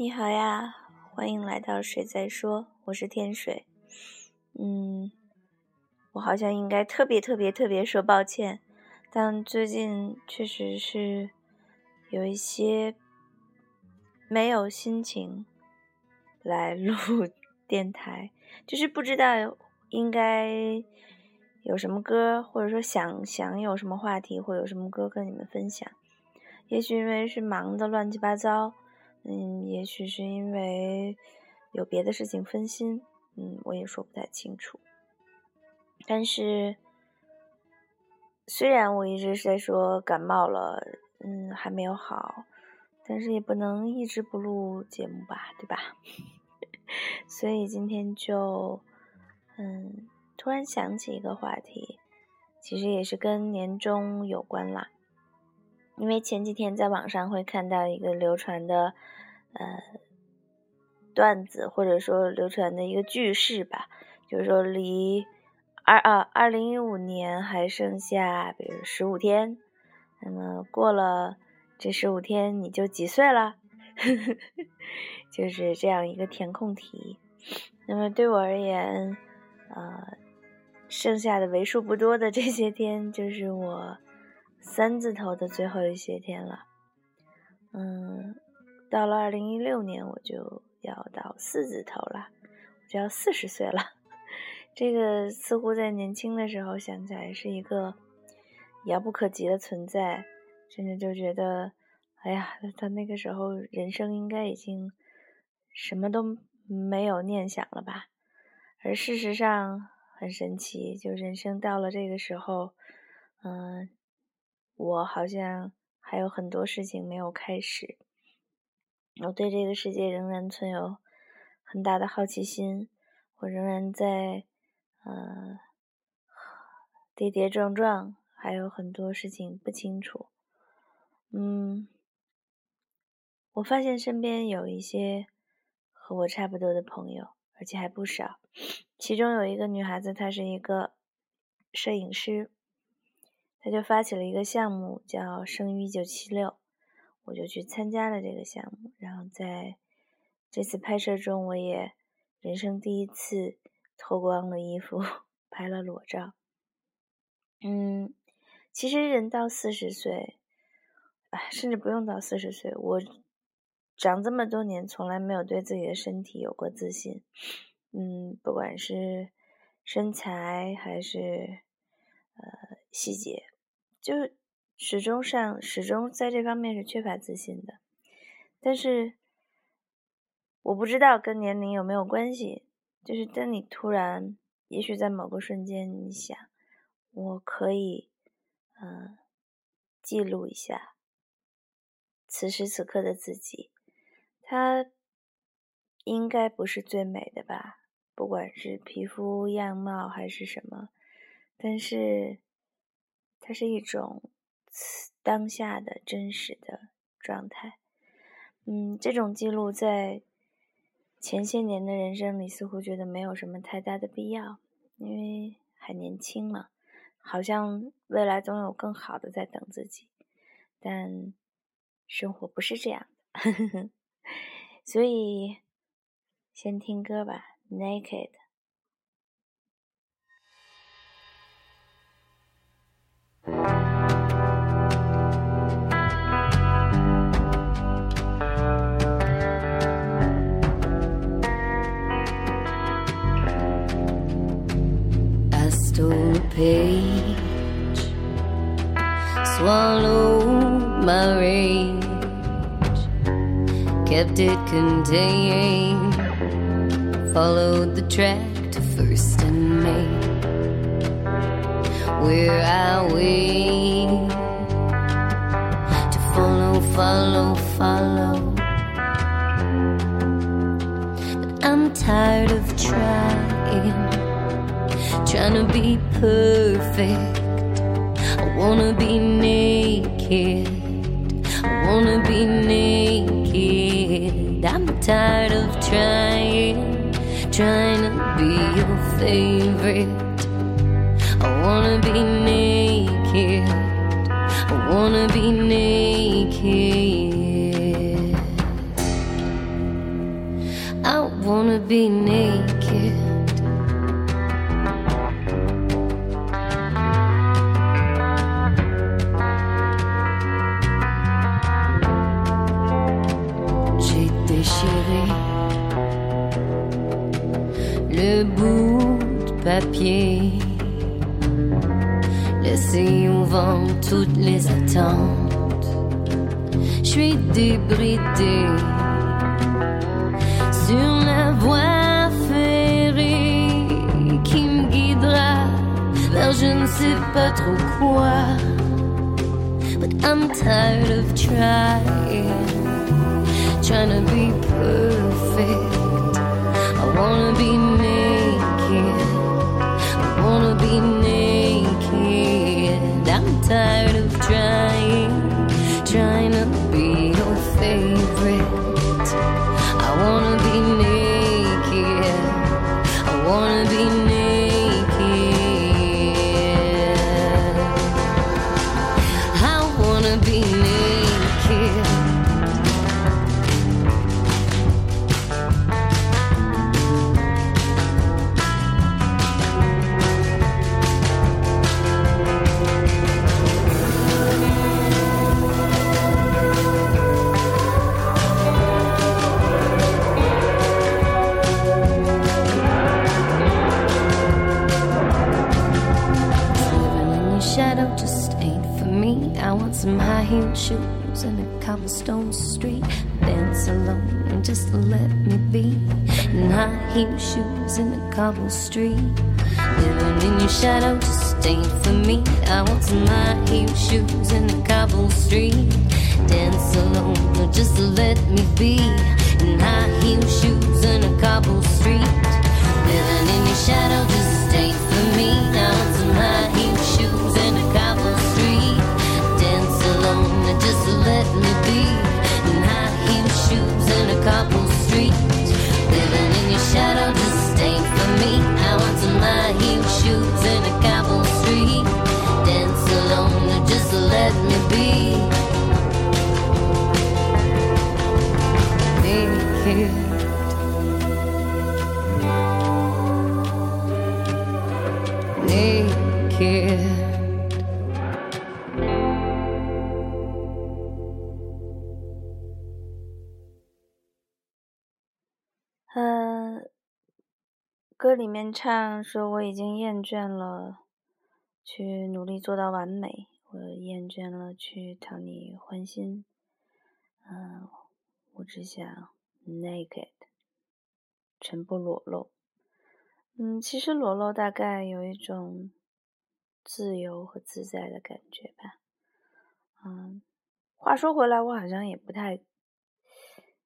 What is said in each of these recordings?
你好呀，欢迎来到水在说，我是天水。嗯，我好像应该特别特别特别说抱歉，但最近确实是有一些没有心情来 录电台，就是不知道应该有什么歌，或者说想想有什么话题或有什么歌跟你们分享。也许因为是忙的乱七八糟。嗯，也许是因为有别的事情分心，嗯，我也说不太清楚。但是，虽然我一直是在说感冒了，嗯，还没有好，但是也不能一直不录节目吧，对吧？所以今天就，嗯，突然想起一个话题，其实也是跟年终有关啦。因为前几天在网上会看到一个流传的，呃，段子或者说流传的一个句式吧，就是说离二啊二零一五年还剩下比如十五天，那么过了这十五天你就几岁了？就是这样一个填空题。那么对我而言，呃，剩下的为数不多的这些天，就是我。三字头的最后一些天了，嗯，到了二零一六年我就要到四字头了，我就要四十岁了。这个似乎在年轻的时候想起来是一个遥不可及的存在，甚至就觉得，哎呀，他那个时候人生应该已经什么都没有念想了吧？而事实上很神奇，就人生到了这个时候，嗯。我好像还有很多事情没有开始，我对这个世界仍然存有很大的好奇心，我仍然在呃跌跌撞撞，还有很多事情不清楚。嗯，我发现身边有一些和我差不多的朋友，而且还不少。其中有一个女孩子，她是一个摄影师。他就发起了一个项目，叫“生于一九七六”，我就去参加了这个项目。然后在这次拍摄中，我也人生第一次脱光了衣服拍了裸照。嗯，其实人到四十岁，哎，甚至不用到四十岁，我长这么多年，从来没有对自己的身体有过自信。嗯，不管是身材还是呃细节。就始终上，始终在这方面是缺乏自信的。但是我不知道跟年龄有没有关系。就是当你突然，也许在某个瞬间，你想，我可以，嗯，记录一下此时此刻的自己，他应该不是最美的吧？不管是皮肤样貌还是什么，但是。它是一种当下的真实的状态，嗯，这种记录在前些年的人生里似乎觉得没有什么太大的必要，因为还年轻嘛，好像未来总有更好的在等自己，但生活不是这样的，所以先听歌吧，《Naked》。Page, swallowed my rage, kept it contained, followed the track to first and main, where I wait. To follow, follow, follow. But I'm tired of trying trying to be perfect. I wanna be naked. I wanna be naked. I'm tired of trying, trying to be your favorite. I wanna be naked. I wanna be naked. I wanna be naked. Papier, laissé au vent toutes les attentes. Je suis débridé sur la voie ferrée qui me guidera vers je ne sais pas trop quoi. But I'm tired of trying, trying to be perfect. I wanna be naked, wanna be naked. I'm tired of trying, trying shoes and a cobblestone street. Dance alone and just let me be. In high heel shoes in a cobble street. Living in your shadow just ain't for me. I want some high heel shoes and a cobble street. Dance alone or just let me be. In high heel shoes and a cobble street. Living in your shadow just ain't for me. I want some high cobble street. Living in your shadow just ain't for me. I want some high heel shoes and a cobble 歌里面唱说我已经厌倦了去努力做到完美，我厌倦了去讨你欢心，嗯、我只想 naked，全部裸露。嗯，其实裸露大概有一种自由和自在的感觉吧。嗯，话说回来，我好像也不太，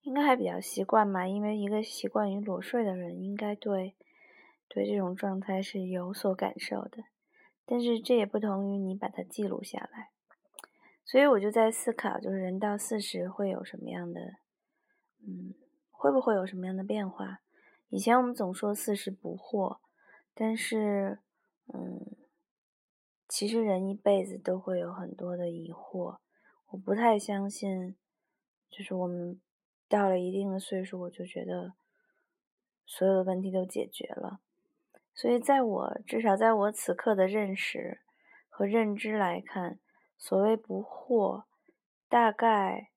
应该还比较习惯嘛，因为一个习惯于裸睡的人，应该对对这种状态是有所感受的。但是这也不同于你把它记录下来，所以我就在思考，就是人到四十会有什么样的，嗯，会不会有什么样的变化？以前我们总说四十不惑，但是，嗯，其实人一辈子都会有很多的疑惑。我不太相信，就是我们到了一定的岁数，我就觉得所有的问题都解决了。所以，在我至少在我此刻的认识和认知来看，所谓不惑，大概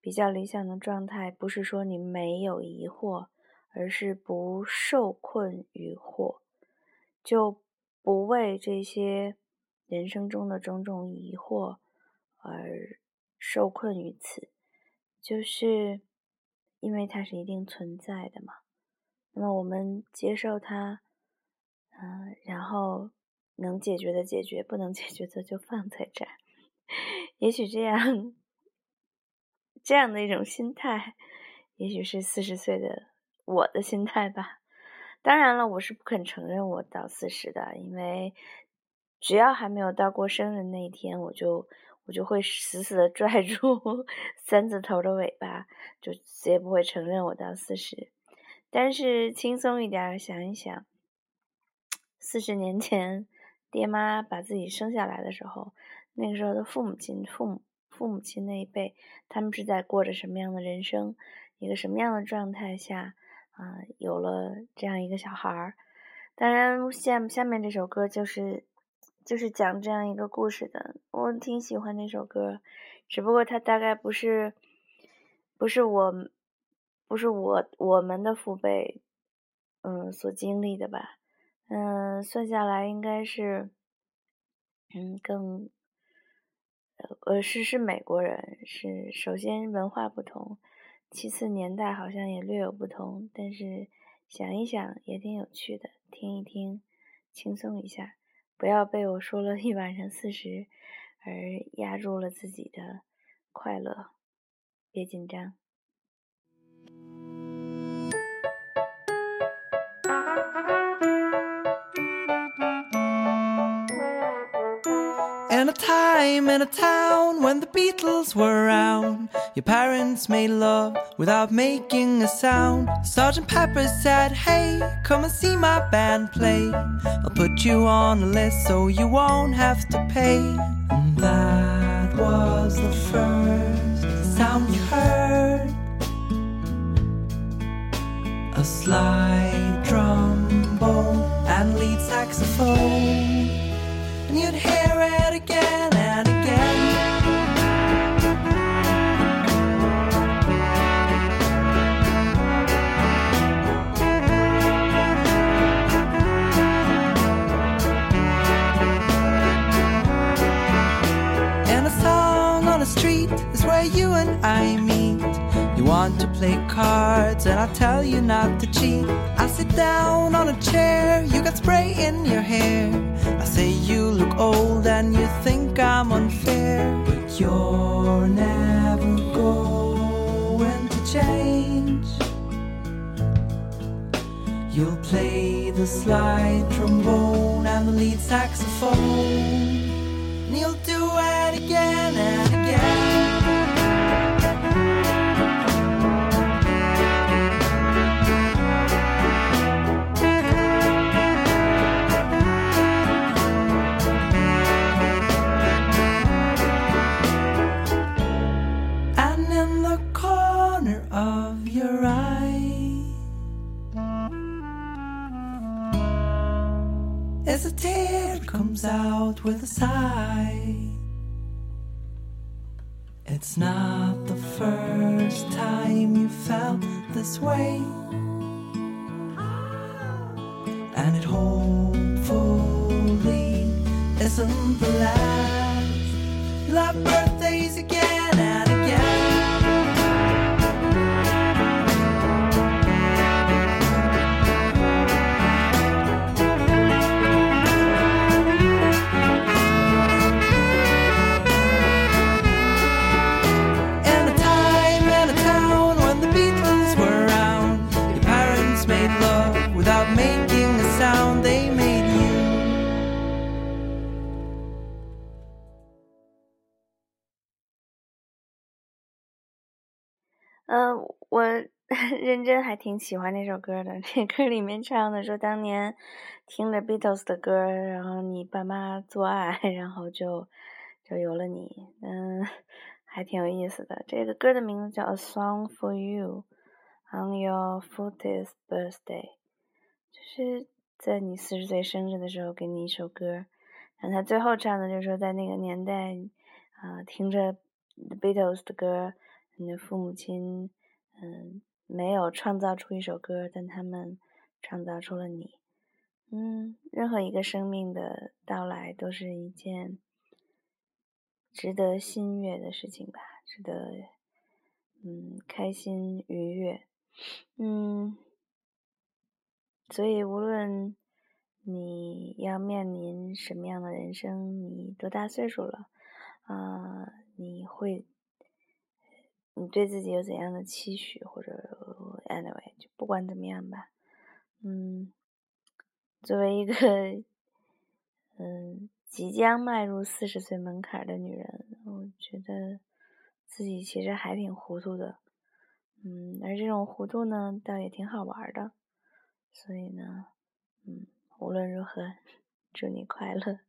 比较理想的状态，不是说你没有疑惑。而是不受困于惑，就不为这些人生中的种种疑惑而受困于此，就是因为它是一定存在的嘛。那么我们接受它，嗯、然后能解决的解决，不能解决的就放在这儿。也许这样，这样的一种心态，也许是四十岁的。我的心态吧，当然了，我是不肯承认我到四十的，因为只要还没有到过生日那一天，我就我就会死死的拽住 三字头的尾巴，就谁也不会承认我到四十。但是轻松一点想一想，四十年前爹妈把自己生下来的时候，那个时候的父母亲、父母父母亲那一辈，他们是在过着什么样的人生，一个什么样的状态下？啊，有了这样一个小孩儿。当然，下下面这首歌就是就是讲这样一个故事的。我挺喜欢那首歌，只不过它大概不是不是我不是我我们的父辈嗯所经历的吧。嗯，算下来应该是嗯更呃是是美国人，是首先文化不同。其次，年代好像也略有不同，但是想一想也挺有趣的，听一听，轻松一下，不要被我说了一晚上四十而压住了自己的快乐，别紧张。A time in a town when the Beatles were around, your parents made love without making a sound. Sergeant Pepper said, Hey, come and see my band play. I'll put you on a list so you won't have to pay. And that was the first sound you heard. A slide trombone and lead saxophone you'd hear it again and again. And a song on the street is where you and I meet. Want to play cards, and I tell you not to cheat. I sit down on a chair, you got spray in your hair. I say you look old and you think I'm unfair. But you're never going to change. You'll play the slide trombone and the lead saxophone. And you'll do it again and again. As a tear comes out with a sigh It's not the first time you felt this way. And it hopefully isn't the last. You'll birthdays again 认真还挺喜欢那首歌的。这歌里面唱的说，当年听着 Beatles 的歌，然后你爸妈做爱，然后就就有了你。嗯，还挺有意思的。这个歌的名字叫《A Song for You on Your Fortieth Birthday》，就是在你四十岁生日的时候给你一首歌。然后他最后唱的就是说，在那个年代啊、听着 Beatles 的歌。你的父母亲，嗯，没有创造出一首歌，但他们创造出了你。嗯，任何一个生命的到来都是一件值得心悦的事情吧，值得，嗯，开心愉悦。嗯，所以无论你要面临什么样的人生，你多大岁数了，啊、你会。你对自己有怎样的期许，或者 anyway，就不管怎么样吧，嗯，作为一个嗯即将迈入四十岁门槛的女人，我觉得自己其实还挺糊涂的，嗯，而这种糊涂呢，倒也挺好玩的，所以呢，嗯，无论如何，祝你快乐。